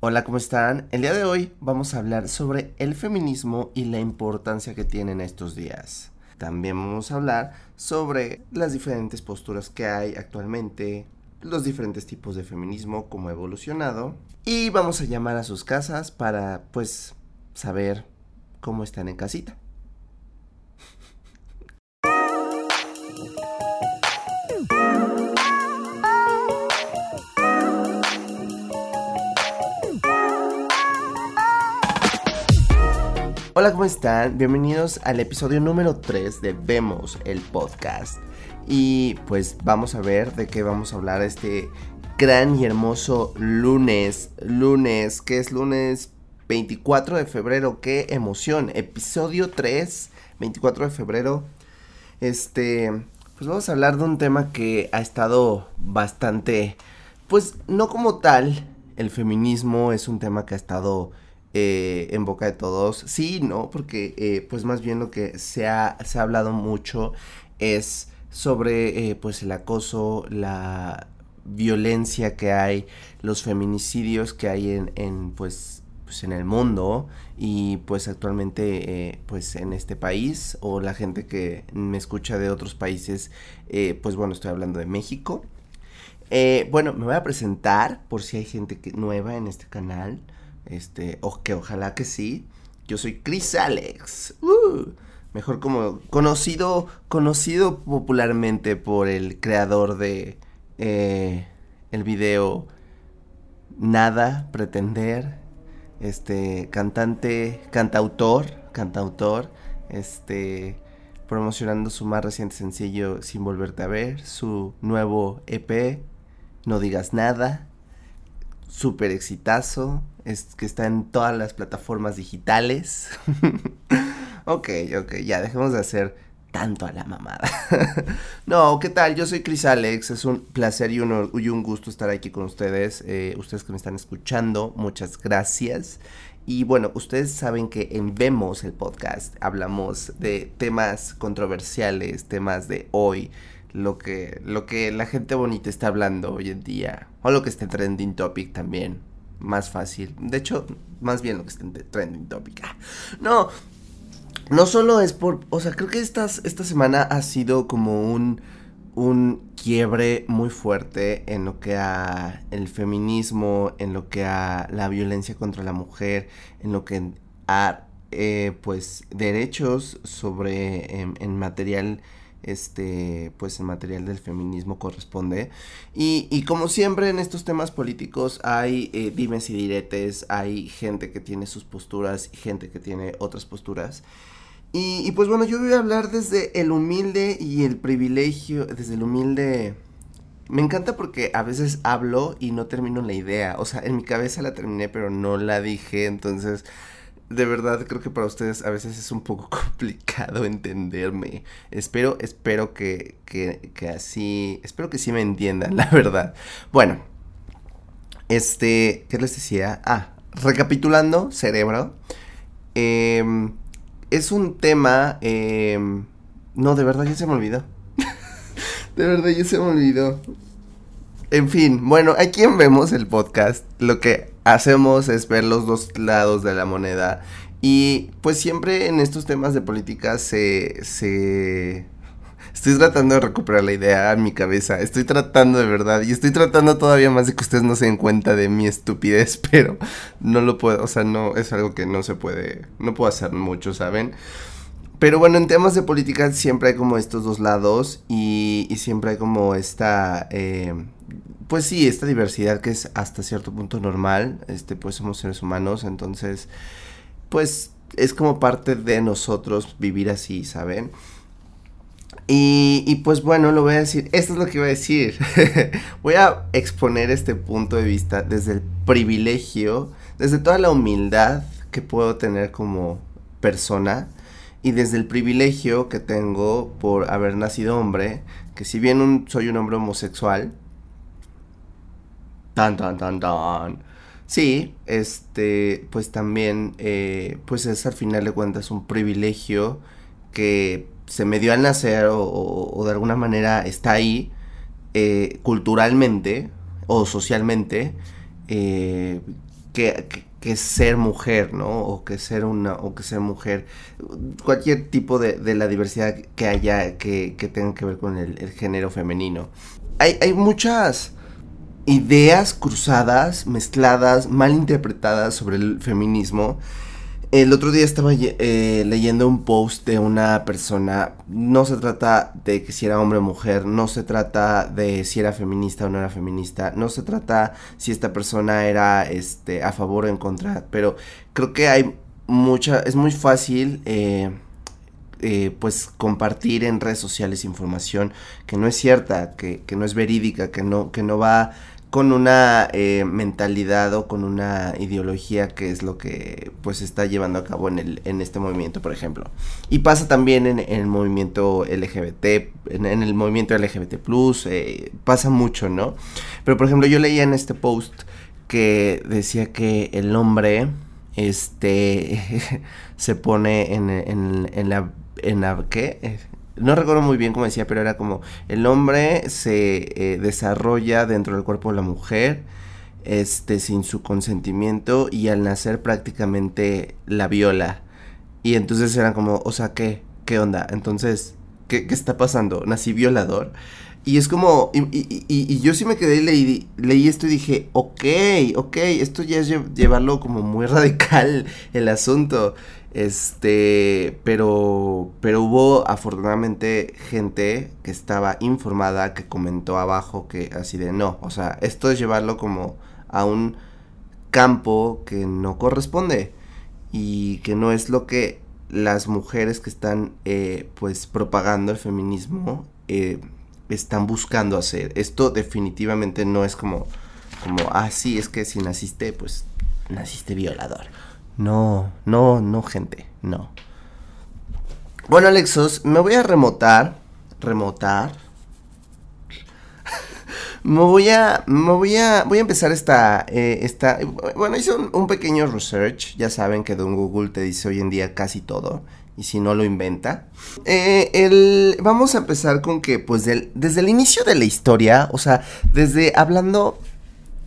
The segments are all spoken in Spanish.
Hola, ¿cómo están? El día de hoy vamos a hablar sobre el feminismo y la importancia que tiene en estos días. También vamos a hablar sobre las diferentes posturas que hay actualmente, los diferentes tipos de feminismo, cómo ha evolucionado. Y vamos a llamar a sus casas para, pues, saber cómo están en casita. Hola, ¿cómo están? Bienvenidos al episodio número 3 de Vemos el podcast. Y pues vamos a ver de qué vamos a hablar este gran y hermoso lunes. Lunes, que es lunes 24 de febrero. ¡Qué emoción! Episodio 3, 24 de febrero. Este, pues vamos a hablar de un tema que ha estado bastante, pues no como tal, el feminismo es un tema que ha estado eh, en boca de todos. Sí, ¿no? Porque eh, pues más bien lo que se ha, se ha hablado mucho es sobre eh, pues el acoso, la violencia que hay, los feminicidios que hay en, en pues, pues en el mundo y pues actualmente pues en este país o la gente que me escucha de otros países pues bueno estoy hablando de México bueno me voy a presentar por si hay gente que, nueva en este canal este, o que ojalá que sí. Yo soy Chris Alex. Uh, mejor como conocido, conocido popularmente por el creador de eh, el video Nada, Pretender. Este, cantante, cantautor, cantautor. Este, promocionando su más reciente sencillo Sin Volverte a Ver, su nuevo EP, No Digas Nada, súper exitazo, es que está en todas las plataformas digitales. ok, ok, ya dejemos de hacer tanto a la mamada. no, ¿qué tal? Yo soy Chris Alex, es un placer y un, y un gusto estar aquí con ustedes, eh, ustedes que me están escuchando, muchas gracias. Y bueno, ustedes saben que en Vemos el podcast hablamos de temas controversiales, temas de hoy, lo que, lo que la gente bonita está hablando hoy en día. O lo que está en trending topic también. Más fácil. De hecho, más bien lo que está en trending topic. Ah, no. No solo es por. O sea, creo que estas, esta semana ha sido como un. un quiebre muy fuerte en lo que a el feminismo, en lo que a la violencia contra la mujer, en lo que a eh, pues derechos sobre en material este, pues el material del feminismo corresponde. Y, como siempre en estos temas políticos hay eh, dimes y diretes, hay gente que tiene sus posturas y gente que tiene otras posturas. Y, y, pues bueno, yo voy a hablar desde el humilde y el privilegio, desde el humilde... Me encanta porque a veces hablo y no termino la idea, o sea, en mi cabeza la terminé pero no la dije, entonces de verdad creo que para ustedes a veces es un poco complicado entenderme. Espero, espero que, que, que así, espero que sí me entiendan, la verdad. Bueno, este, ¿qué les decía? Ah, recapitulando, cerebro. Em, es un tema, em, no, de verdad ya se me olvidó. de verdad ya se me olvidó. En fin, bueno, aquí vemos el podcast, lo que hacemos es ver los dos lados de la moneda. Y pues siempre en estos temas de política se, se... Estoy tratando de recuperar la idea en mi cabeza. Estoy tratando de verdad. Y estoy tratando todavía más de que ustedes no se den cuenta de mi estupidez. Pero no lo puedo. O sea, no es algo que no se puede. No puedo hacer mucho, ¿saben? Pero bueno, en temas de política siempre hay como estos dos lados. Y, y siempre hay como esta. Eh, pues sí, esta diversidad que es hasta cierto punto normal, este, pues somos seres humanos, entonces, pues es como parte de nosotros vivir así, ¿saben? Y, y, pues bueno, lo voy a decir, esto es lo que iba a decir. voy a exponer este punto de vista desde el privilegio, desde toda la humildad que puedo tener como persona y desde el privilegio que tengo por haber nacido hombre, que si bien soy un hombre homosexual, Tan, tan, tan, tan. Sí, este, pues también, eh, pues es al final de cuentas un privilegio que se me dio al nacer o, de alguna manera está ahí eh, culturalmente o socialmente, eh, que, que, ser mujer, ¿no? O que ser una, o que ser mujer, cualquier tipo de, de la diversidad que haya que, que tenga que ver con el, el género femenino. Hay, hay muchas ideas cruzadas, mezcladas, mal interpretadas sobre el feminismo. El otro día estaba eh, leyendo un post de una persona. No se trata de que si era hombre o mujer, no se trata de si era feminista o no era feminista, no se trata si esta persona era este, a favor o en contra, pero creo que hay mucha. Es muy fácil. Eh, eh, pues compartir en redes sociales información que no es cierta, que, que, no es verídica, que no, que no va con una eh, mentalidad o con una ideología que es lo que pues está llevando a cabo en, el, en este movimiento, por ejemplo. Y pasa también en, el movimiento LGBT, en, el movimiento LGBT plus, eh, pasa mucho, ¿no? Pero por ejemplo yo leía en este post que decía que el hombre este se pone en, en, en la en la ¿qué? No recuerdo muy bien cómo decía, pero era como el hombre se eh, desarrolla dentro del cuerpo de la mujer, este, sin su consentimiento y al nacer prácticamente la viola. Y entonces era como, o sea, ¿qué? ¿Qué onda? Entonces, ¿qué, qué está pasando? ¿Nací violador? Y es como, y, y, yo sí me quedé y leí, leí esto y dije, ok, ok, esto ya es llevarlo como muy radical el asunto. Este, pero, pero hubo afortunadamente gente que estaba informada, que comentó abajo que así de no, o sea, esto es llevarlo como a un campo que no corresponde y que no es lo que las mujeres que están eh, pues propagando el feminismo eh, están buscando hacer. Esto definitivamente no es como, como, ah, es que si naciste, pues naciste violador. No, no, no, gente, no. Bueno, Alexos, me voy a remotar. Remotar. me voy a. Me voy a. Voy a empezar esta. Eh, esta bueno, hice un, pequeño research. Ya saben que Don Google te dice hoy en día casi todo. Y si no lo inventa. Eh, el, vamos a empezar con que, pues, desde el inicio de la historia. O sea, desde hablando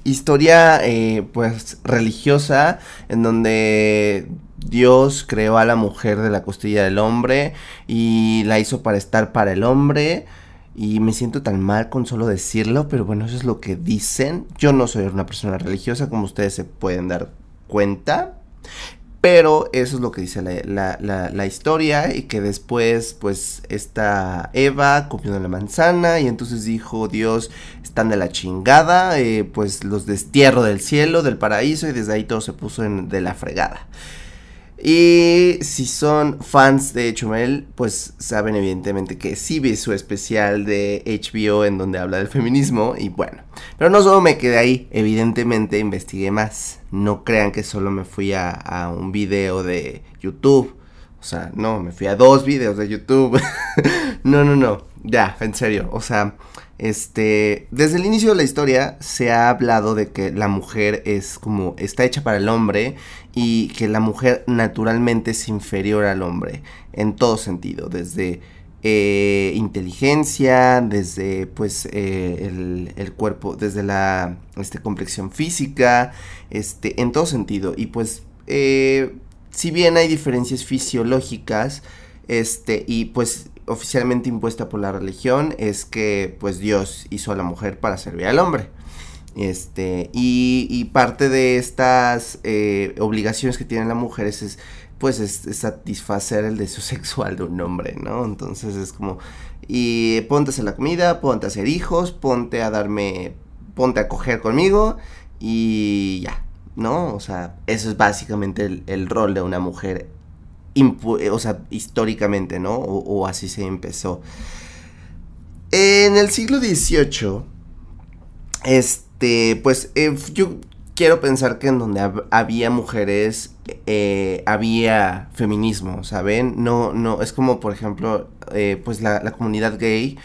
historia eh, pues religiosa en donde Dios creó a la mujer de la costilla del hombre y la hizo para estar para el hombre y me siento tan mal con solo decirlo, pero bueno, eso es lo que dicen. Yo no soy una persona religiosa como ustedes se pueden dar cuenta. Pero eso es lo que dice la, la, la, historia y que después pues esta Eva comió la manzana y entonces dijo Dios están de la chingada, eh, pues los destierro del cielo, del paraíso y desde ahí todo se puso en, de la fregada. Y si son fans de Chumel, pues saben evidentemente que sí vi su especial de HBO en donde habla del feminismo y bueno. Pero no solo me quedé ahí, evidentemente investigué más. No crean que solo me fui a, a un video de YouTube. O sea, no, me fui a dos videos de YouTube. no, no, no. Ya, en serio. O sea, este, desde el inicio de la historia se ha hablado de que la mujer es como, está hecha para el hombre y que la mujer naturalmente es inferior al hombre en todo sentido, desde eh, inteligencia, desde pues eh, el, cuerpo, desde la este, complexión física, este, en todo sentido. Y pues, eh, si bien hay diferencias fisiológicas, este, y pues oficialmente impuesta por la religión es que pues Dios hizo a la mujer para servir al hombre. Este, y, parte de estas eh, obligaciones que tiene la mujer es, pues es, satisfacer el deseo sexual de un hombre, ¿no? Entonces es como, y ponte a hacer la comida, ponte a hacer hijos, ponte a darme, ponte a coger conmigo y ya, ¿no? O sea, eso es básicamente el, el rol de una mujer eh, o sea, históricamente, ¿no? O, así se empezó. En el siglo XVIII, este, pues eh, yo quiero pensar que en donde había mujeres, eh, había feminismo, ¿saben? No, no, es como, por ejemplo, pues la, la comunidad gay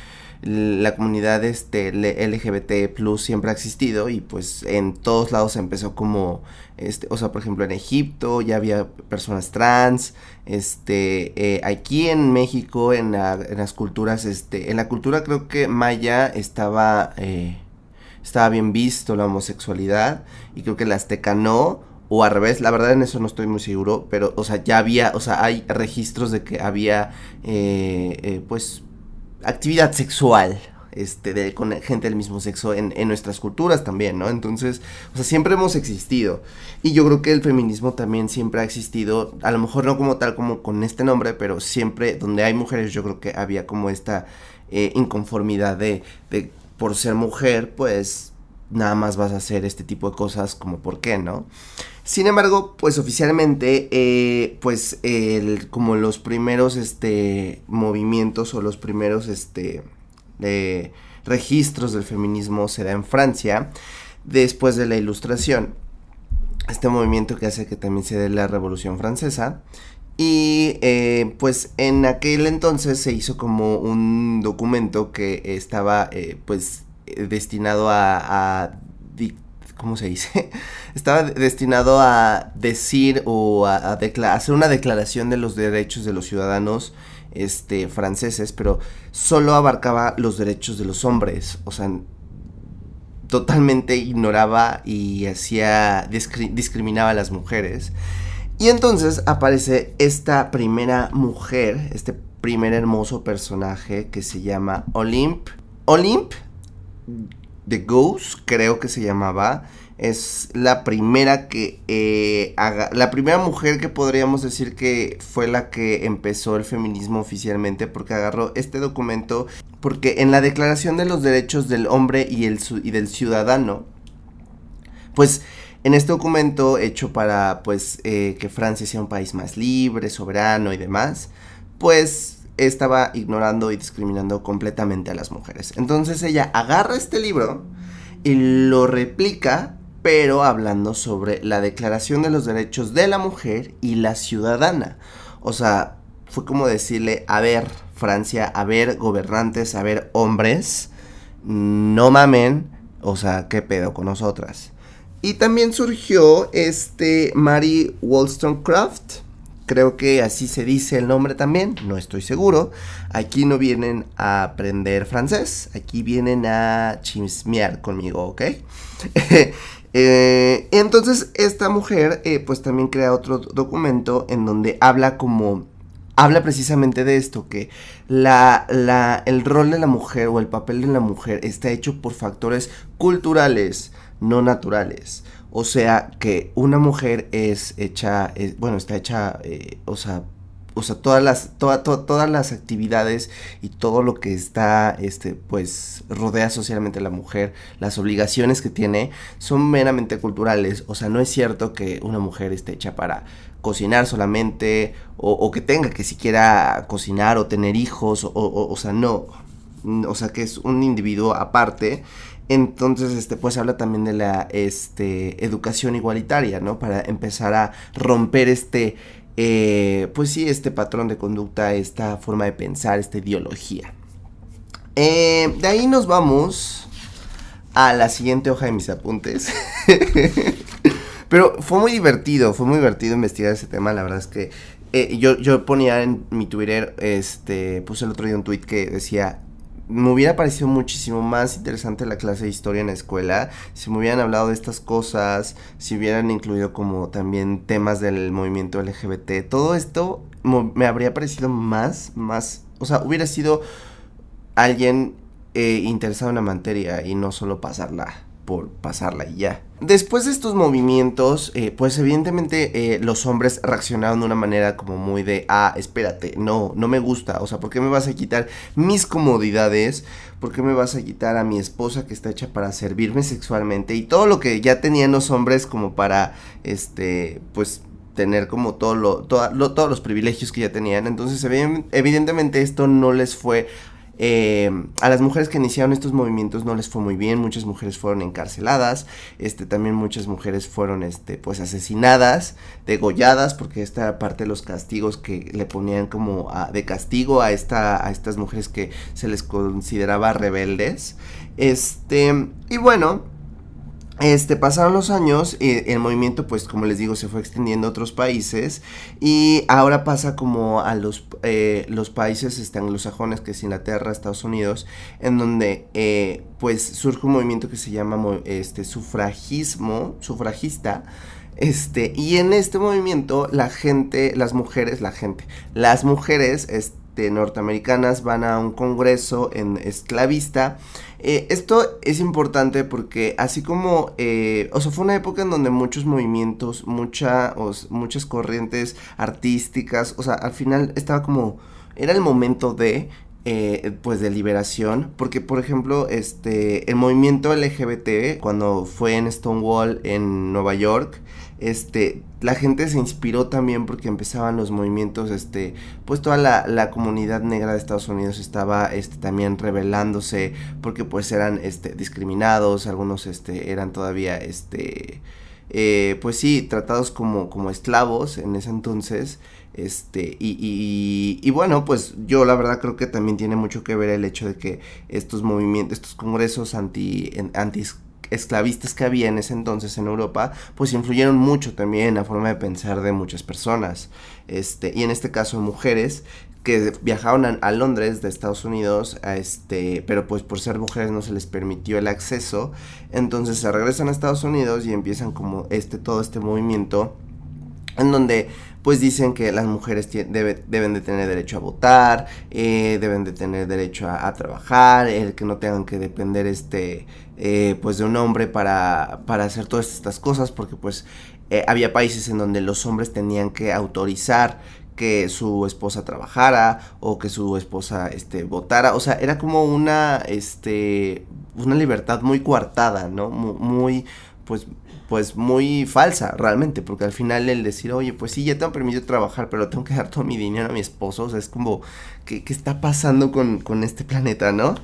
la comunidad este LGBT plus siempre ha existido y pues en todos lados empezó como este o sea por ejemplo en Egipto ya había personas trans este eh, aquí en México en, las culturas este en la cultura creo que maya estaba eh, estaba bien visto la homosexualidad y creo que la azteca no o al revés, la verdad en eso no estoy muy seguro, pero, o sea, ya había, o sea, hay registros de que había, eh, eh, pues, actividad sexual, este, de, con gente del mismo sexo en, en, nuestras culturas también, ¿no? Entonces, o sea, siempre hemos existido. Y yo creo que el feminismo también siempre ha existido, a lo mejor no como tal como con este nombre, pero siempre donde hay mujeres yo creo que había como esta eh, inconformidad de, de, por ser mujer, pues nada más vas a hacer este tipo de cosas como por qué, ¿no? Sin embargo, pues oficialmente, eh, pues como los primeros este, movimientos o los primeros este, de registros del feminismo se da en Francia después de la Ilustración. Este movimiento que hace que también se dé la Revolución Francesa. Y eh, pues en aquel entonces se hizo como un documento que estaba eh, pues destinado a, a, ¿cómo se dice? estaba destinado a decir o a, hacer una declaración de los derechos de los ciudadanos este, franceses, pero solo abarcaba los derechos de los hombres, o sea, totalmente ignoraba y hacía, discriminaba a las mujeres. Y entonces aparece esta primera mujer, este primer hermoso personaje que se llama Olympe. Olympe the Ghost, creo que se llamaba. Es la primera que eh, la primera mujer que podríamos decir que fue la que empezó el feminismo oficialmente porque agarró este documento porque en la declaración de los derechos del hombre y, el, y del ciudadano pues en este documento hecho para pues eh, que Francia sea un país más libre, soberano y demás pues estaba ignorando y discriminando completamente a las mujeres entonces ella agarra este libro y lo replica pero hablando sobre la Declaración de los Derechos de la Mujer y la Ciudadana. O sea, fue como decirle, a ver, Francia, a ver, gobernantes, a ver, hombres, no mamen, o sea, ¿qué pedo con nosotras? Y también surgió este Mary Wollstonecraft, creo que así se dice el nombre también, no estoy seguro. Aquí no vienen a aprender francés, aquí vienen a chismear conmigo, ¿ok? Eh, entonces esta mujer eh, pues también crea otro documento en donde habla como habla precisamente de esto, que la, la, el rol de la mujer o el papel de la mujer está hecho por factores culturales, no naturales. O sea, que una mujer es hecha, bueno, está hecha, eh, o sea, o sea, todas las, todas las actividades y todo lo que está, este, pues, rodea socialmente a la mujer, las obligaciones que tiene, son meramente culturales. O sea, no es cierto que una mujer esté hecha para cocinar solamente, o, que tenga que siquiera cocinar o tener hijos, o, o, sea, no. O sea, que es un individuo aparte. Entonces, este, pues habla también de la este, educación igualitaria, ¿no? Para empezar a romper este, eh, pues sí, este patrón de conducta, esta forma de pensar, esta ideología. Eh, de ahí nos vamos a la siguiente hoja de mis apuntes. Pero fue muy divertido, fue muy divertido investigar ese tema. La verdad es que eh, yo, yo ponía en mi Twitter, este, puse el otro día un tweet que decía, me hubiera parecido muchísimo más interesante la clase de historia en la escuela si me hubieran hablado de estas cosas, si hubieran incluido como también temas del movimiento LGBT. Todo esto me habría parecido más, más, o sea, hubiera sido alguien eh, interesado en la materia y no solo pasarla por pasarla y ya. Después de estos movimientos, eh, pues evidentemente eh, los hombres reaccionaron de una manera como muy de, ah, espérate, no, no me gusta, o sea, ¿por qué me vas a quitar mis comodidades? ¿Por qué me vas a quitar a mi esposa que está hecha para servirme sexualmente? Y todo lo que ya tenían los hombres como para, este, pues tener como todo todos los privilegios que ya tenían. Entonces, evidentemente esto no les fue eh, a las mujeres que iniciaron estos movimientos no les fue muy bien, muchas mujeres fueron encarceladas, este, también muchas mujeres fueron este, pues asesinadas, degolladas, porque esta era parte de los castigos que le ponían como de castigo a, esta, a estas mujeres que se les consideraba rebeldes. Este, y bueno, este, pasaron los años y el movimiento, pues como les digo, se fue extendiendo a otros países y ahora pasa como a los, eh, los países este, anglosajones, que es Inglaterra, Estados Unidos, en donde eh, pues surge un movimiento que se llama este, sufragismo, sufragista, Este, y en este movimiento la gente, las mujeres, la gente, las mujeres este, norteamericanas van a un congreso en esclavista. Eh, esto es importante porque así como, eh, o sea, fue una época en donde muchos movimientos, mucha, muchas corrientes artísticas, o sea, al final estaba como, era el momento de, eh, pues de liberación, porque por ejemplo, este, el movimiento LGBT, cuando fue en Stonewall en Nueva York, este, la gente se inspiró también porque empezaban los movimientos, este, pues toda la, la comunidad negra de Estados Unidos estaba, este, también rebelándose porque pues eran, este, discriminados, algunos, este, eran todavía, este, eh, pues sí, tratados como, como esclavos en ese entonces, este, y, y, y, bueno, pues yo la verdad creo que también tiene mucho que ver el hecho de que estos movimientos, estos congresos anti, anti esclavistas que había en ese entonces en Europa, pues influyeron mucho también en la forma de pensar de muchas personas. Este, y en este caso mujeres que viajaron a, Londres de Estados Unidos, este, pero pues por ser mujeres no se les permitió el acceso, entonces se regresan a Estados Unidos y empiezan como este todo este movimiento en donde pues dicen que las mujeres deben de tener derecho a votar, eh, deben de tener derecho a, trabajar, el que no tengan que depender este, eh, pues de un hombre para, para hacer todas estas cosas, porque pues eh, había países en donde los hombres tenían que autorizar que su esposa trabajara o que su esposa este votara, o sea, era como una este una libertad muy coartada, ¿no? Muy pues pues muy falsa realmente, porque al final el decir, oye, pues sí, ya tengo permitido trabajar, pero tengo que dar todo mi dinero a mi esposo, o sea, es como, ¿qué, qué está pasando con, con, este planeta, no?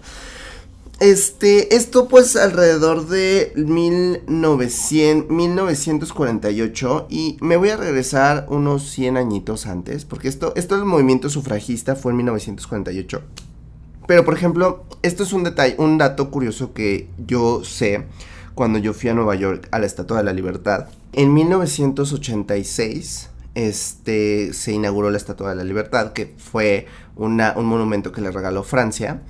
Este, esto pues alrededor de 1900, 1948 y me voy a regresar unos 100 añitos antes, porque esto, esto del movimiento sufragista fue en 1948. Pero por ejemplo, esto es un detalle, un dato curioso que yo sé cuando yo fui a Nueva York a la Estatua de la Libertad. En 1986 este, se inauguró la Estatua de la Libertad, que fue una, un monumento que le regaló Francia.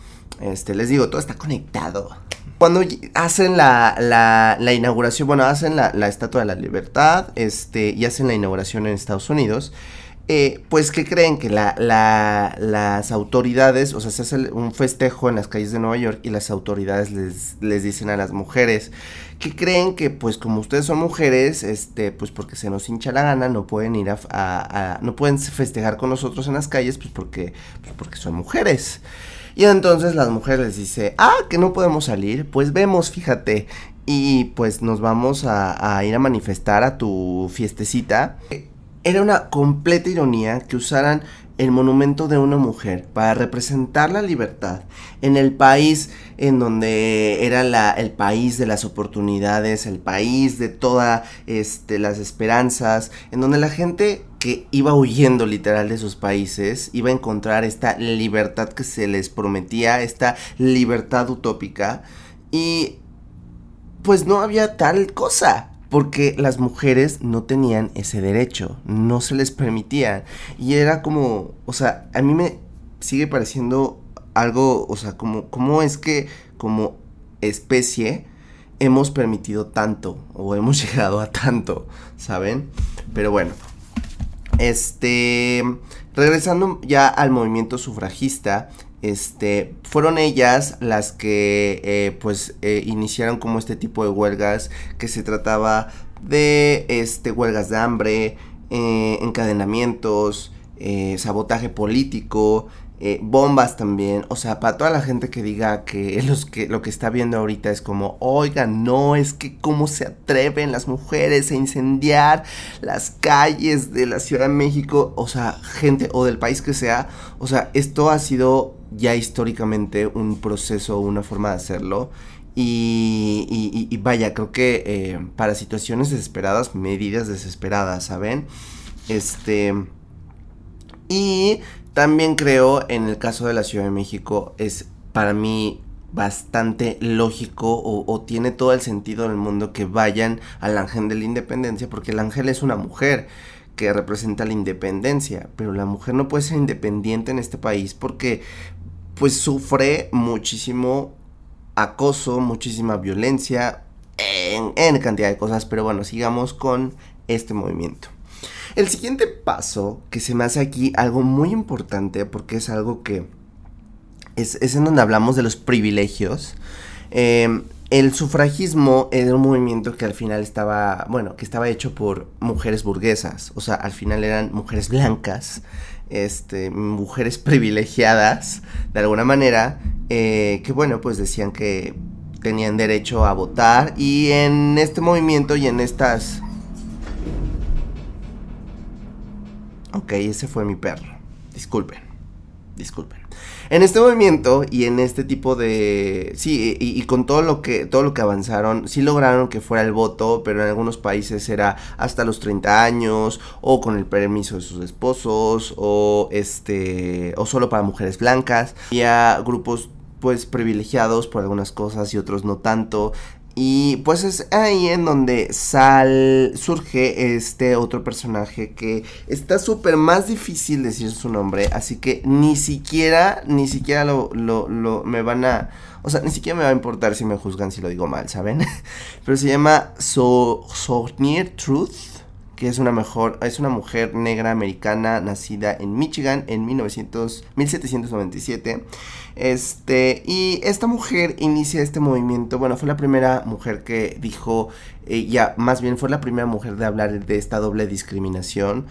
Este, les digo, todo está conectado. Cuando hacen la, la, inauguración, bueno, hacen la, la, Estatua de la Libertad este, y hacen la inauguración en Estados Unidos, eh, pues que creen que la, la, las autoridades, o sea, se hace un festejo en las calles de Nueva York y las autoridades les, les dicen a las mujeres que creen que pues como ustedes son mujeres, este, pues porque se nos hincha la gana, no pueden ir a, a, no pueden festejar con nosotros en las calles, pues porque, pues porque son mujeres. Y entonces las mujeres les dice, ah, que no podemos salir, pues vemos, fíjate. Y pues nos vamos a, a ir a manifestar a tu fiestecita era una completa ironía que usaran el monumento de una mujer para representar la libertad en el país en donde era la, el país de las oportunidades, el país de todas este, las esperanzas, en donde la gente que iba huyendo literal de sus países iba a encontrar esta libertad que se les prometía, esta libertad utópica. Y pues no había tal cosa porque las mujeres no tenían ese derecho, no se les permitía. Y era como, o sea, a mí me sigue pareciendo algo, o sea, como, ¿cómo es que como especie hemos permitido tanto o hemos llegado a tanto, ¿saben? Pero bueno, este, regresando ya al movimiento sufragista, este, fueron ellas las que eh, pues eh, iniciaron como este tipo de huelgas que se trataba de este, huelgas de hambre, eh, encadenamientos, sabotaje político, bombas también, o sea, para toda la gente que diga que, los que lo que está viendo ahorita es como, oigan, no, es que cómo se atreven las mujeres a incendiar las calles de la Ciudad de México, o sea, gente o del país que sea, o sea, esto ha sido ya históricamente un proceso, una forma de hacerlo. Y, y, vaya, creo que eh, para situaciones desesperadas, medidas desesperadas, ¿saben? Este... Y también creo en el caso de la Ciudad de México es para mí bastante lógico o, o, tiene todo el sentido del mundo que vayan al ángel de la independencia porque el ángel es una mujer que representa la independencia pero la mujer no puede ser independiente en este país porque pues sufre muchísimo acoso, muchísima violencia, en, cantidad de cosas, pero bueno, sigamos con este movimiento. El siguiente paso, que se me hace aquí algo muy importante, porque es algo que es, en donde hablamos de los privilegios. Eh, el sufragismo era un movimiento que al final estaba, bueno, que estaba hecho por mujeres burguesas, o sea, al final eran mujeres blancas, este, mujeres privilegiadas, de alguna manera, eh, que bueno, pues decían que tenían derecho a votar y en este movimiento y en estas... Ok, ese fue mi perro, disculpen, disculpen en este movimiento y en este tipo de sí y, con todo lo que todo lo que avanzaron sí lograron que fuera el voto pero en algunos países era hasta los 30 años o con el permiso de sus esposos o este o solo para mujeres blancas. A grupos pues privilegiados por algunas cosas y otros no tanto y pues es ahí en donde sal, surge este otro personaje que está súper más difícil decir su nombre, así que ni siquiera, ni siquiera lo, lo, lo, me van a, o sea, ni siquiera me va a importar si me juzgan si lo digo mal, ¿saben? Pero se llama so, Truth que es una, mejor, es una mujer negra americana nacida en Michigan en 1900, 1797. Este, y esta mujer inicia este movimiento, bueno, fue la primera mujer que dijo, eh, ya, más bien fue la primera mujer de hablar de esta doble discriminación,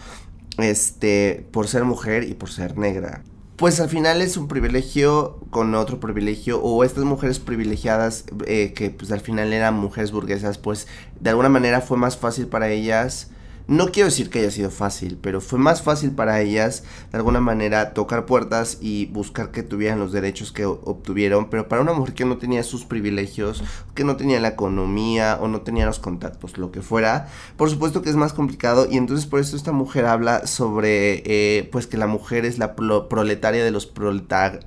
este, por ser mujer y por ser negra pues al final es un privilegio con otro privilegio o estas mujeres privilegiadas eh, que pues al final eran mujeres burguesas pues de alguna manera fue más fácil para ellas no quiero decir que haya sido fácil, pero fue más fácil para ellas de alguna manera tocar puertas y buscar que tuvieran los derechos que obtuvieron, pero para una mujer que no tenía sus privilegios, que no tenía la economía o no tenía los contactos, lo que fuera, por supuesto que es más complicado. Y entonces por eso esta mujer habla sobre eh, pues que la mujer es la proletaria de los proletarios.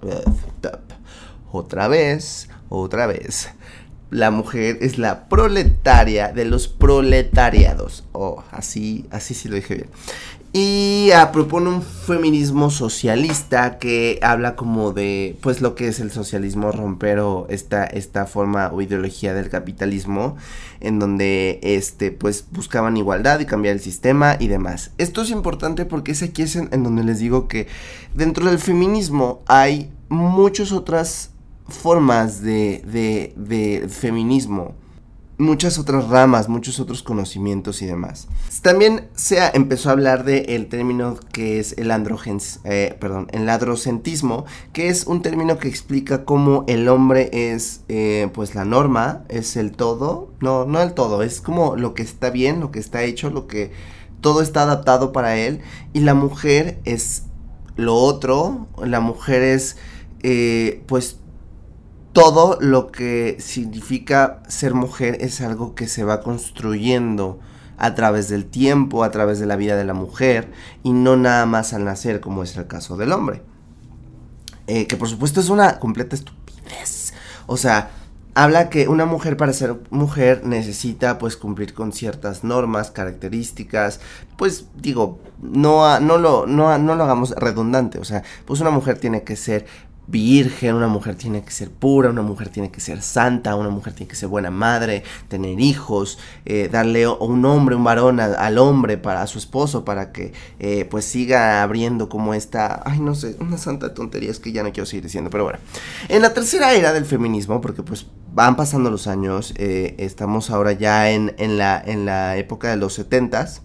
Otra vez, otra vez la mujer es la proletaria de los proletariados. Oh, así, así sí lo dije bien. Y ah, propone un feminismo socialista que habla como de, pues lo que es el socialismo, romper esta, esta forma o ideología del capitalismo, en donde, este, pues buscaban igualdad y cambiar el sistema y demás. Esto es importante porque es aquí en, en donde les digo que dentro del feminismo hay muchas otras formas de, de, feminismo, muchas otras ramas, muchos otros conocimientos y demás. También se empezó a hablar del el término que es el androgens, eh, perdón, el androcentismo, que es un término que explica cómo el hombre es eh, pues la norma, es el todo, no, no el todo, es como lo que está bien, lo que está hecho, lo que todo está adaptado para él, y la mujer es lo otro, la mujer es eh, pues todo lo que significa ser mujer es algo que se va construyendo a través del tiempo, a través de la vida de la mujer y no nada más al nacer como es el caso del hombre. Eh, que por supuesto es una completa estupidez. O sea, habla que una mujer para ser mujer necesita pues cumplir con ciertas normas, características, pues digo, no, no, lo, no, no lo hagamos redundante, o sea, pues una mujer tiene que ser virgen, una mujer tiene que ser pura, una mujer tiene que ser santa, una mujer tiene que ser buena madre, tener hijos, eh, darle un hombre, un varón al hombre para a su esposo para que eh, pues siga abriendo como esta, ay no sé, una santa tontería es que ya no quiero seguir diciendo, pero bueno. En la tercera era del feminismo, porque pues van pasando los años, eh, estamos ahora ya en, en, la, en la época de los setentas,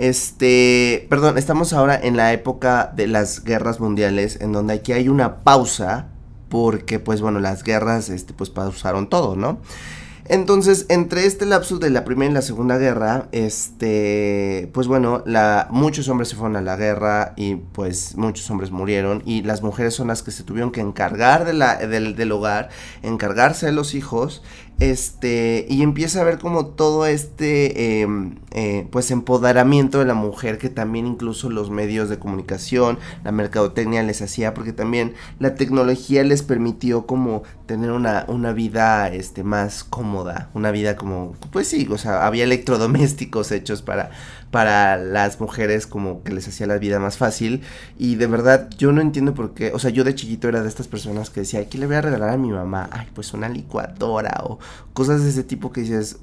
este, perdón, estamos ahora en la época de las guerras mundiales, en donde aquí hay una pausa, porque pues bueno, las guerras, este, pues pausaron todo, ¿no? Entonces, entre este lapso de la Primera y la Segunda Guerra, este, pues bueno, la, muchos hombres se fueron a la guerra y pues muchos hombres murieron y las mujeres son las que se tuvieron que encargar de la, del, del hogar, encargarse de los hijos este, y empieza a ver como todo este, em, eh, pues, empoderamiento de la mujer que también incluso los medios de comunicación, la mercadotecnia les hacía, porque también la tecnología les permitió como tener una, una vida, este, más cómoda, una vida como, pues sí, o sea, había electrodomésticos hechos para, para las mujeres como que les hacía la vida más fácil, y de verdad, yo no entiendo por qué, o sea, yo de chiquito era de estas personas que decía, ¿qué le voy a regalar a mi mamá? Ay, pues una licuadora o cosas de ese tipo que dices,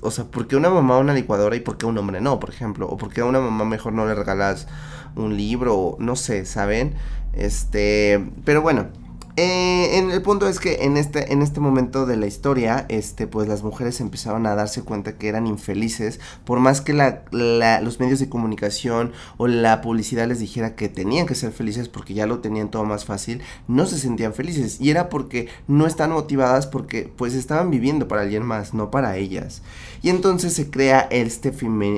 o sea, ¿por qué una mamá una licuadora y por qué un hombre no, por ejemplo? O por qué a una mamá mejor no le regalas un libro, no sé, ¿saben? Este, pero bueno, eh, en el punto es que en este, en este momento de la historia, este, pues las mujeres empezaron a darse cuenta que eran infelices, por más que la, los medios de comunicación o la publicidad les dijera que tenían que ser felices porque ya lo tenían todo más fácil, no se sentían felices y era porque no están motivadas porque pues estaban viviendo para alguien más, no para ellas. Y entonces se crea este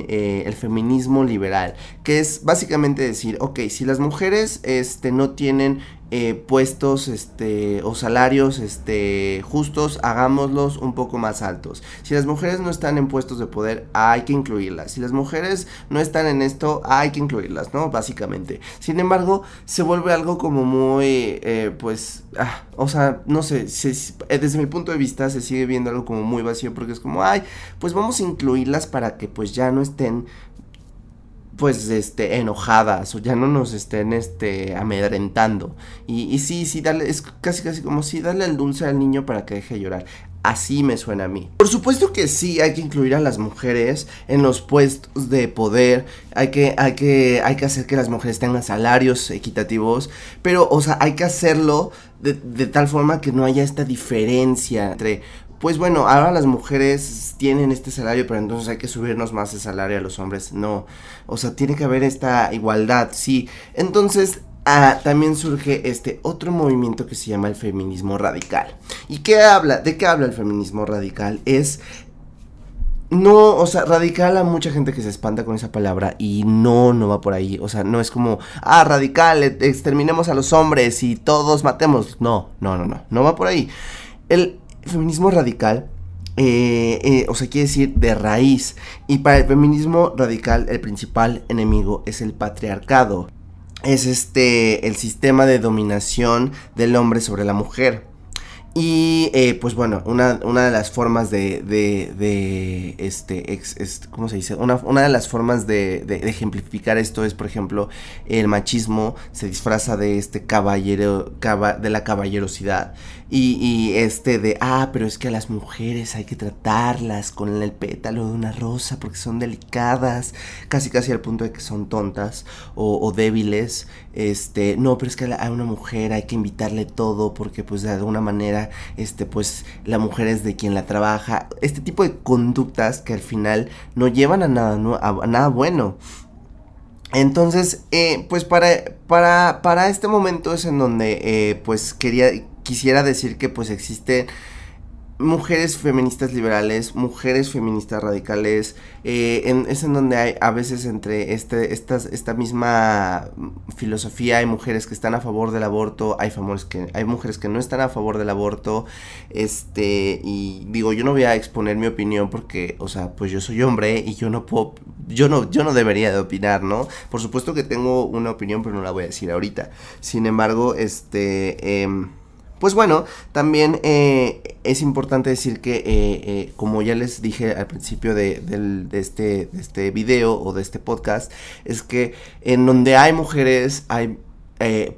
eh, el feminismo liberal, que es básicamente decir, ok, si las mujeres este, no tienen eh, puestos este, o salarios este, justos, hagámoslos un poco más altos. Si las mujeres no están en puestos de poder, hay que incluirlas. Si las mujeres no están en esto, hay que incluirlas, ¿no? Básicamente. Sin embargo, se vuelve algo como muy, eh, pues, ah, o sea, no sé, eh, desde mi punto de vista se sigue viendo algo como muy vacío porque es como, ay, pues vamos a incluirlas para que pues ya no estén pues este enojadas o ya no nos estén este amedrentando y, y sí sí dale es casi casi como si darle el dulce al niño para que deje de llorar Así me suena a mí. Por supuesto que sí, hay que incluir a las mujeres en los puestos de poder. Hay que, hay que, hay que hacer que las mujeres tengan salarios equitativos. Pero, o sea, hay que hacerlo de, de tal forma que no haya esta diferencia entre pues bueno, ahora las mujeres tienen este salario, pero entonces hay que subirnos más el salario a los hombres. No, o sea, tiene que haber esta igualdad, sí. Entonces, ah, también surge este otro movimiento que se llama el feminismo radical. ¿Y qué habla? ¿De qué habla el feminismo radical? Es no, o sea, radical a mucha gente que se espanta con esa palabra y no, no va por ahí. O sea, no es como, ah, radical, exterminemos a los hombres y todos matemos. No, no, no, no, no va por ahí. El, feminismo radical, eh, eh, o sea, quiere decir de raíz. Y para el feminismo radical, el principal enemigo es el patriarcado. Es este, el sistema de dominación del hombre sobre la mujer. Y eh, pues bueno, una, una, de las formas de, de, de este, ¿cómo se dice? Una, una de las formas de, de, ejemplificar esto es, por ejemplo, el machismo se disfraza de este caballero, de la caballerosidad. Y, este de, ah, pero es que a las mujeres hay que tratarlas con el pétalo de una rosa porque son delicadas, casi casi al punto de que son tontas o, débiles. Este, no, pero es que a una mujer hay que invitarle todo porque pues de alguna manera este, pues la mujer es de quien la trabaja, este tipo de conductas que al final no llevan a nada, a, nada bueno. Entonces, eh, pues para, para, para este momento es en donde, eh, pues quería, quisiera decir que pues existe mujeres feministas liberales, mujeres feministas radicales, eh, es en donde hay a veces entre este, estas, esta misma filosofía hay mujeres que están a favor del aborto, hay, que, hay mujeres que no están a favor del aborto, este, y digo, yo no voy a exponer mi opinión porque, o sea, pues yo soy hombre y yo no puedo, yo no, yo no debería de opinar, ¿no? Por supuesto que tengo una opinión, pero no la voy a decir ahorita. Sin embargo, este... Eh, pues bueno, también eh, es importante decir que, eh, eh, como ya les dije al principio de, este, este video o de este podcast, es que en donde hay mujeres hay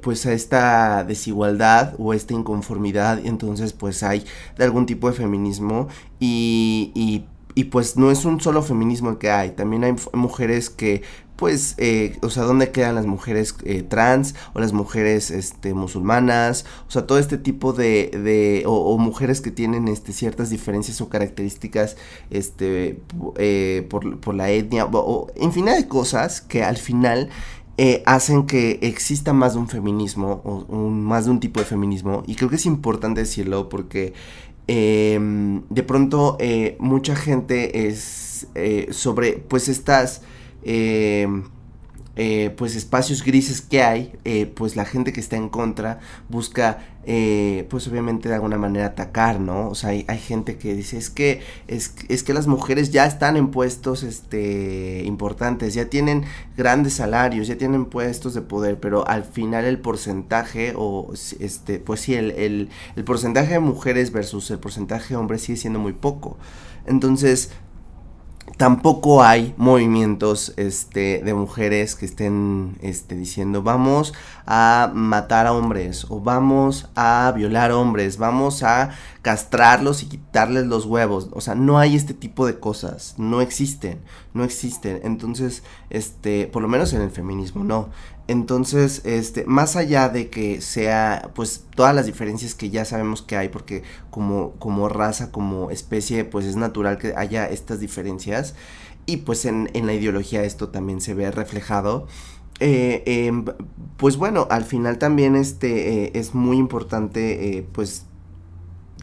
pues esta desigualdad o esta inconformidad, y entonces pues hay de algún tipo de feminismo y, y, pues no es un solo feminismo el que hay, también hay mujeres que pues, eh, o sea, dónde quedan las mujeres eh, trans o las mujeres este, musulmanas, o sea, todo este tipo de, de o, mujeres que tienen este, ciertas diferencias o características este, eh, por, por, la etnia, o, infinidad de cosas que al final hacen que exista más de un feminismo, o más de un tipo de feminismo, y creo que es importante decirlo porque em, de pronto mucha gente es sobre, pues, estas Em, eh, pues espacios grises que hay, eh, pues la gente que está en contra busca, eh, pues obviamente de alguna manera atacar, ¿no? O sea, hay, gente que dice, es que, es, es, que las mujeres ya están en puestos, este, importantes, ya tienen grandes salarios, ya tienen puestos de poder, pero al final el porcentaje, o, este, pues sí, el, el porcentaje de mujeres versus el porcentaje de hombres sigue siendo muy poco. Entonces, tampoco hay movimientos este, de mujeres que estén este, diciendo vamos a matar a hombres o vamos a violar hombres, vamos a castrarlos y quitarles los huevos. O sea, no hay este tipo de cosas, no existen, no existen. Entonces, este, por lo menos en el feminismo, no. Entonces, este, más allá de que sea, pues, todas las diferencias que ya sabemos que hay, porque como, como raza, como especie, pues es natural que haya estas diferencias. Y pues en, en la ideología esto también se ve reflejado. Eh, em, pues bueno, al final también este eh, es muy importante, eh, pues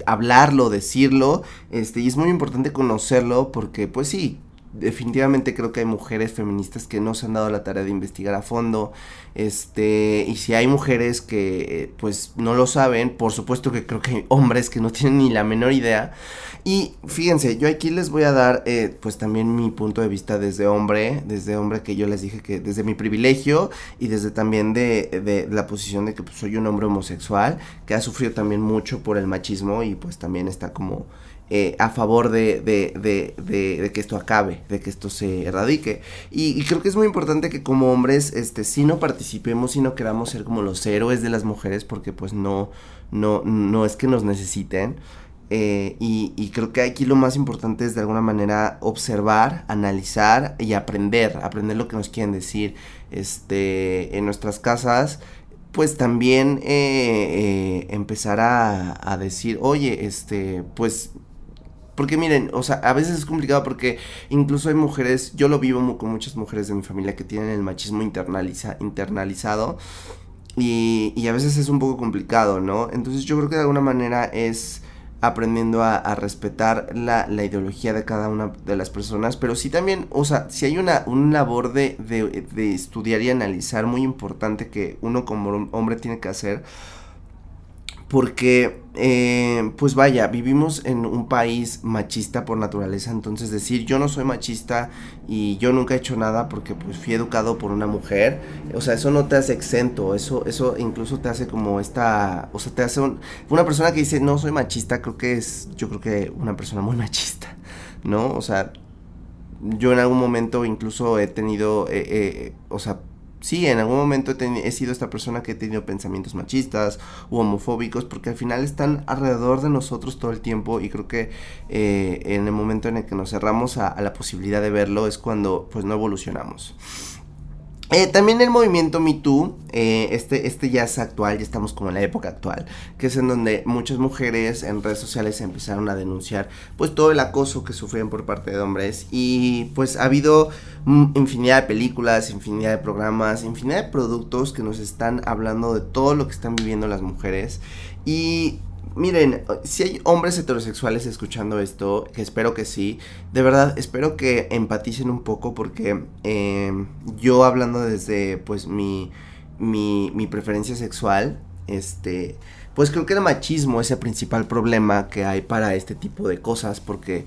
hablarlo, decirlo, este, y es muy importante conocerlo porque, pues sí, definitivamente creo que hay mujeres feministas que no se han dado la tarea de investigar a fondo. Este, y si hay mujeres que pues no lo saben, por supuesto que creo que hay hombres que no tienen ni la menor idea. Y fíjense, yo aquí les voy a dar eh, pues también mi punto de vista desde hombre, desde hombre que yo les dije que desde mi privilegio y desde también de, de, la posición de que pues, soy un hombre homosexual, que ha sufrido también mucho por el machismo y pues también está como eh, a favor de, de, de, que esto acabe, de que esto se erradique. Y, creo que es muy importante que como hombres, este, si no participemos, si no queramos ser como los héroes de las mujeres, porque pues no, no, no es que nos necesiten. Eh, y, y, creo que aquí lo más importante es de alguna manera observar, analizar y aprender, aprender lo que nos quieren decir. Este, en nuestras casas, pues también eh, empezar a, a, decir, oye, este, pues porque miren, o sea, a veces es complicado porque incluso hay mujeres, yo lo vivo con muchas mujeres de mi familia que tienen el machismo internaliza, internalizado y, y a veces es un poco complicado, ¿no? Entonces yo creo que de alguna manera es aprendiendo a, respetar la, la, ideología de cada una de las personas, pero sí también, o sea, si hay una, una labor de, de, de estudiar y analizar muy importante que uno como hombre tiene que hacer, porque, eh, pues vaya, vivimos en un país machista por naturaleza, entonces decir yo no soy machista y yo nunca he hecho nada porque pues fui educado por una mujer, o sea, eso no te hace exento, eso, eso incluso te hace como esta, o sea, te hace una persona que dice no soy machista, creo que es, yo creo que una persona muy machista, ¿no? O sea, yo en algún momento incluso he tenido, eh, eh, o sea, sí, en algún momento he, sido esta persona que he tenido pensamientos machistas u homofóbicos, porque al final están alrededor de nosotros todo el tiempo y creo que eh, en el momento en el que nos cerramos a, a la posibilidad de verlo es cuando pues no evolucionamos. Eh, también el movimiento Me Too, eh, este, este ya es actual, ya estamos como en la época actual, que es en donde muchas mujeres en redes sociales empezaron a denunciar pues todo el acoso que sufrían por parte de hombres. Y pues ha habido infinidad de películas, infinidad de programas, infinidad de productos que nos están hablando de todo lo que están viviendo las mujeres. Y miren, si hay hombres heterosexuales escuchando esto, que espero que sí, de verdad espero que empaticen un poco porque em, yo hablando desde pues mi, mi, mi preferencia sexual, este, pues creo que el machismo es el principal problema que hay para este tipo de cosas porque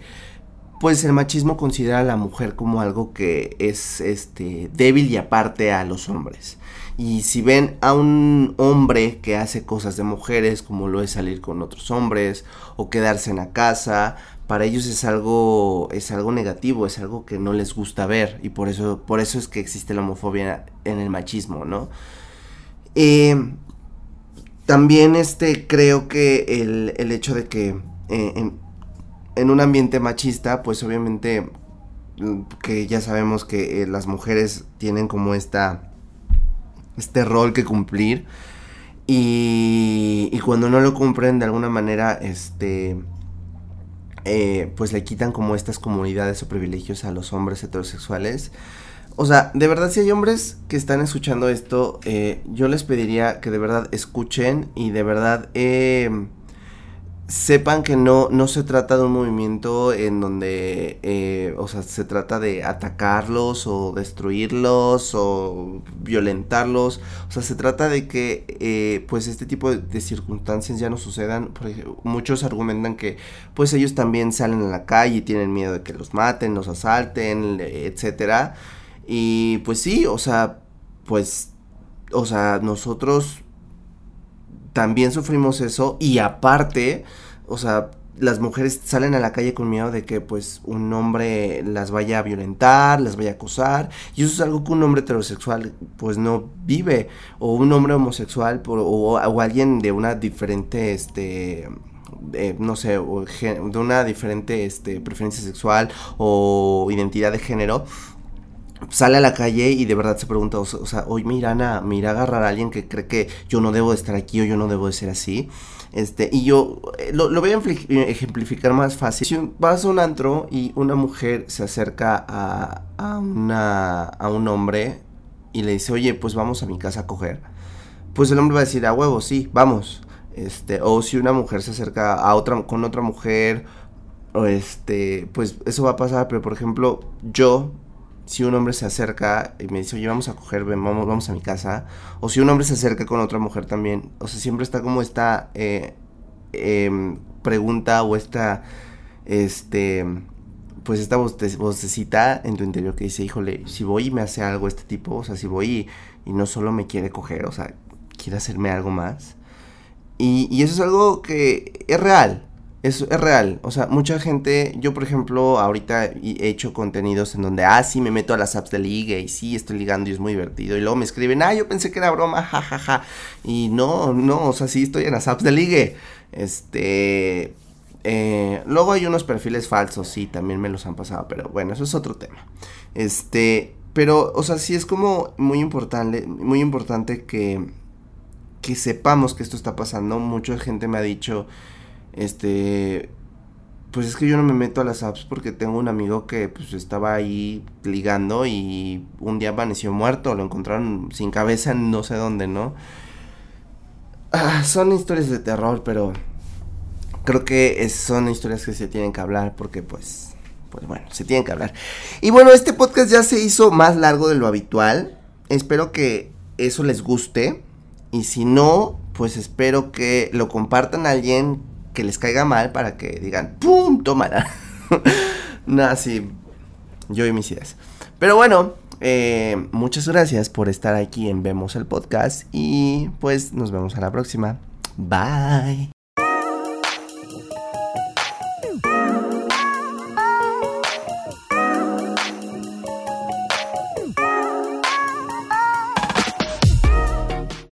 pues el machismo considera a la mujer como algo que es este débil y aparte a los hombres. Y si ven a un hombre que hace cosas de mujeres, como lo es salir con otros hombres o quedarse en la casa, para ellos es algo es algo negativo, es algo que no les gusta ver y por eso por eso es que existe la homofobia en el machismo, ¿no? Eh, también este creo que el, el hecho de que eh, en, un ambiente machista, pues obviamente mm, que ya sabemos que eh, las mujeres tienen como esta este rol que cumplir. Y, y cuando no lo cumplen de alguna manera, este, eh, pues le quitan como estas comunidades o privilegios a los hombres heterosexuales. O sea, de verdad si hay hombres que están escuchando esto, eh, yo les pediría que de verdad escuchen y de verdad... Eh, sepan que no, no se trata de un movimiento en donde, eh, o sea, se trata de atacarlos o destruirlos o violentarlos. O sea, se trata de que, eh, pues, este tipo de, circunstancias ya no sucedan. Porque muchos argumentan que, pues, ellos también salen a la calle y tienen miedo de que los maten, los asalten, etcétera. Y, pues, sí, o sea, pues, o sea, nosotros también sufrimos eso y aparte, o sea, las mujeres salen a la calle con miedo de que pues un hombre las vaya a violentar, las vaya a acosar y eso es algo que un hombre heterosexual pues no vive o un hombre homosexual o, o, alguien de una diferente este no sé, de una diferente este, preferencia sexual o identidad de género, sale a la calle y de verdad se pregunta, o, sea, hoy me a, me irá a agarrar a alguien que cree que yo no debo de estar aquí o yo no debo de ser así. Este, y yo eh, lo, voy a ejemplificar más fácil. Si vas a un antro y una mujer se acerca a, a, una, a un hombre y le dice, oye, pues vamos a mi casa a coger, pues el hombre va a decir, a huevo, sí, vamos. Este, o si una mujer se acerca a otra, con otra mujer, o este, pues eso va a pasar, pero por ejemplo, yo si un hombre se acerca y me dice, oye, vamos a coger, vamos, a mi casa, o si un hombre se acerca con otra mujer también, o sea, siempre está como esta eh, em, pregunta o esta, este, pues esta vocecita en tu interior que dice, híjole, si voy y me hace algo este tipo, o sea, si voy y, no solo me quiere coger, o sea, quiere hacerme algo más. Y eso es algo que es real, es, es, real, o sea, mucha gente, yo por ejemplo, ahorita he hecho contenidos en donde, ah, sí, me meto a las apps de liga y sí, estoy ligando y es muy divertido. Y luego me escriben, ah, yo pensé que era broma, jajaja. Ja, ja. Y no, no, o sea, sí estoy en las apps de ligue. Este, eh, luego hay unos perfiles falsos, sí, también me los han pasado, pero bueno, eso es otro tema. Este, pero, o sea, sí es como muy importante, muy importante que, que sepamos que esto está pasando. Mucha gente me ha dicho este, pues es que yo no me meto a las apps porque tengo un amigo que pues estaba ahí ligando y un día amaneció muerto, lo encontraron sin cabeza no sé dónde, ¿no? Ah, son historias de terror, pero creo que son historias que se tienen que hablar porque pues, pues bueno, se tienen que hablar. Y bueno, este podcast ya se hizo más largo de lo habitual. Espero que eso les guste. Y si no, pues espero que lo compartan a alguien que les caiga mal para que digan, ¡pum! Tómala. Nada, sí. Yo y mis ideas. Pero bueno, eh, muchas gracias por estar aquí en Vemos el Podcast y pues nos vemos a la próxima. Bye.